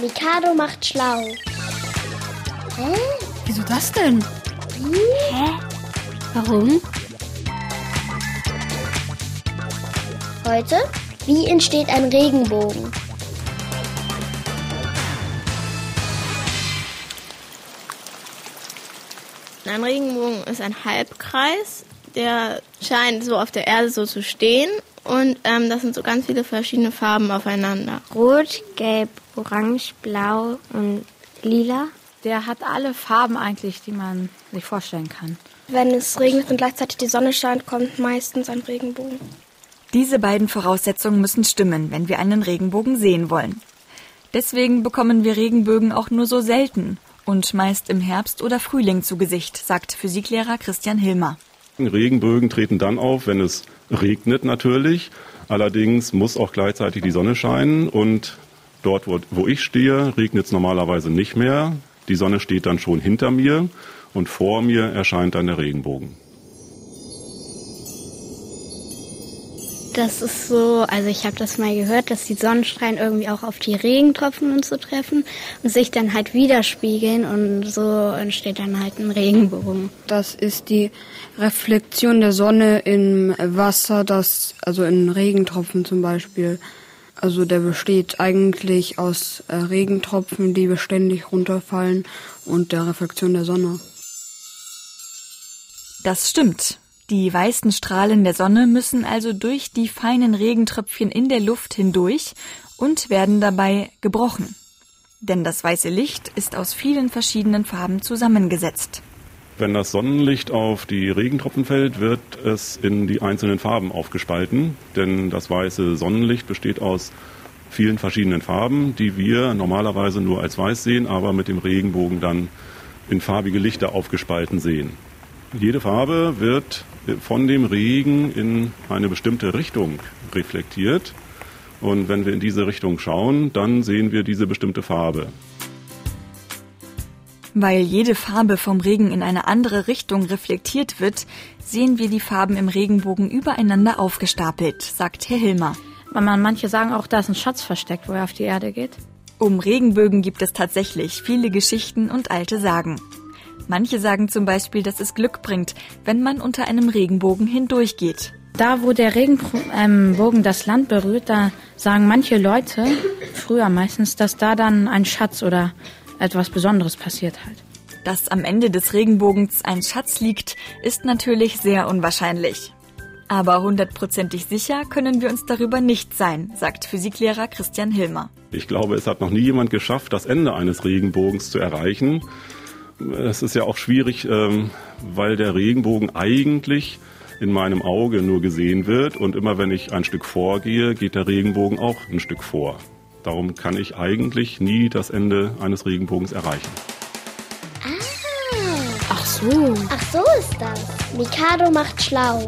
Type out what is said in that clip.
Mikado macht schlau. Hä? Wieso das denn? Hä? Warum? Heute, wie entsteht ein Regenbogen? Ein Regenbogen ist ein Halbkreis, der scheint so auf der Erde so zu stehen und ähm, das sind so ganz viele verschiedene Farben aufeinander. Rot, Gelb, Orange, Blau und Lila. Der hat alle Farben eigentlich, die man sich vorstellen kann. Wenn es regnet und gleichzeitig die Sonne scheint, kommt meistens ein Regenbogen. Diese beiden Voraussetzungen müssen stimmen, wenn wir einen Regenbogen sehen wollen. Deswegen bekommen wir Regenbögen auch nur so selten und meist im Herbst oder Frühling zu Gesicht, sagt Physiklehrer Christian Hilmer. Regenbögen treten dann auf, wenn es regnet natürlich. Allerdings muss auch gleichzeitig die Sonne scheinen und dort, wo, wo ich stehe, regnet es normalerweise nicht mehr. Die Sonne steht dann schon hinter mir und vor mir erscheint dann der Regenbogen. Das ist so, also ich habe das mal gehört, dass die Sonnenstrahlen irgendwie auch auf die Regentropfen und so treffen und sich dann halt widerspiegeln und so entsteht dann halt ein Regenbogen. Das ist die Reflexion der Sonne im Wasser, das also in Regentropfen zum Beispiel. Also der besteht eigentlich aus äh, Regentropfen, die beständig runterfallen und der Reflexion der Sonne. Das stimmt. Die weißen Strahlen der Sonne müssen also durch die feinen Regentröpfchen in der Luft hindurch und werden dabei gebrochen. Denn das weiße Licht ist aus vielen verschiedenen Farben zusammengesetzt. Wenn das Sonnenlicht auf die Regentropfen fällt, wird es in die einzelnen Farben aufgespalten, denn das weiße Sonnenlicht besteht aus vielen verschiedenen Farben, die wir normalerweise nur als weiß sehen, aber mit dem Regenbogen dann in farbige Lichter aufgespalten sehen. Jede Farbe wird von dem Regen in eine bestimmte Richtung reflektiert. Und wenn wir in diese Richtung schauen, dann sehen wir diese bestimmte Farbe. Weil jede Farbe vom Regen in eine andere Richtung reflektiert wird, sehen wir die Farben im Regenbogen übereinander aufgestapelt, sagt Herr Hilmer. Man manche sagen auch, da ist ein Schatz versteckt, wo er auf die Erde geht. Um Regenbögen gibt es tatsächlich viele Geschichten und alte Sagen. Manche sagen zum Beispiel, dass es Glück bringt, wenn man unter einem Regenbogen hindurchgeht. Da, wo der Regenbogen das Land berührt, da sagen manche Leute, früher meistens, dass da dann ein Schatz oder etwas Besonderes passiert halt. Dass am Ende des Regenbogens ein Schatz liegt, ist natürlich sehr unwahrscheinlich. Aber hundertprozentig sicher können wir uns darüber nicht sein, sagt Physiklehrer Christian Hilmer. Ich glaube, es hat noch nie jemand geschafft, das Ende eines Regenbogens zu erreichen. Es ist ja auch schwierig, ähm, weil der Regenbogen eigentlich in meinem Auge nur gesehen wird und immer wenn ich ein Stück vorgehe, geht der Regenbogen auch ein Stück vor. Darum kann ich eigentlich nie das Ende eines Regenbogens erreichen. Ah. Ach so. Ach so ist das. Mikado macht schlau.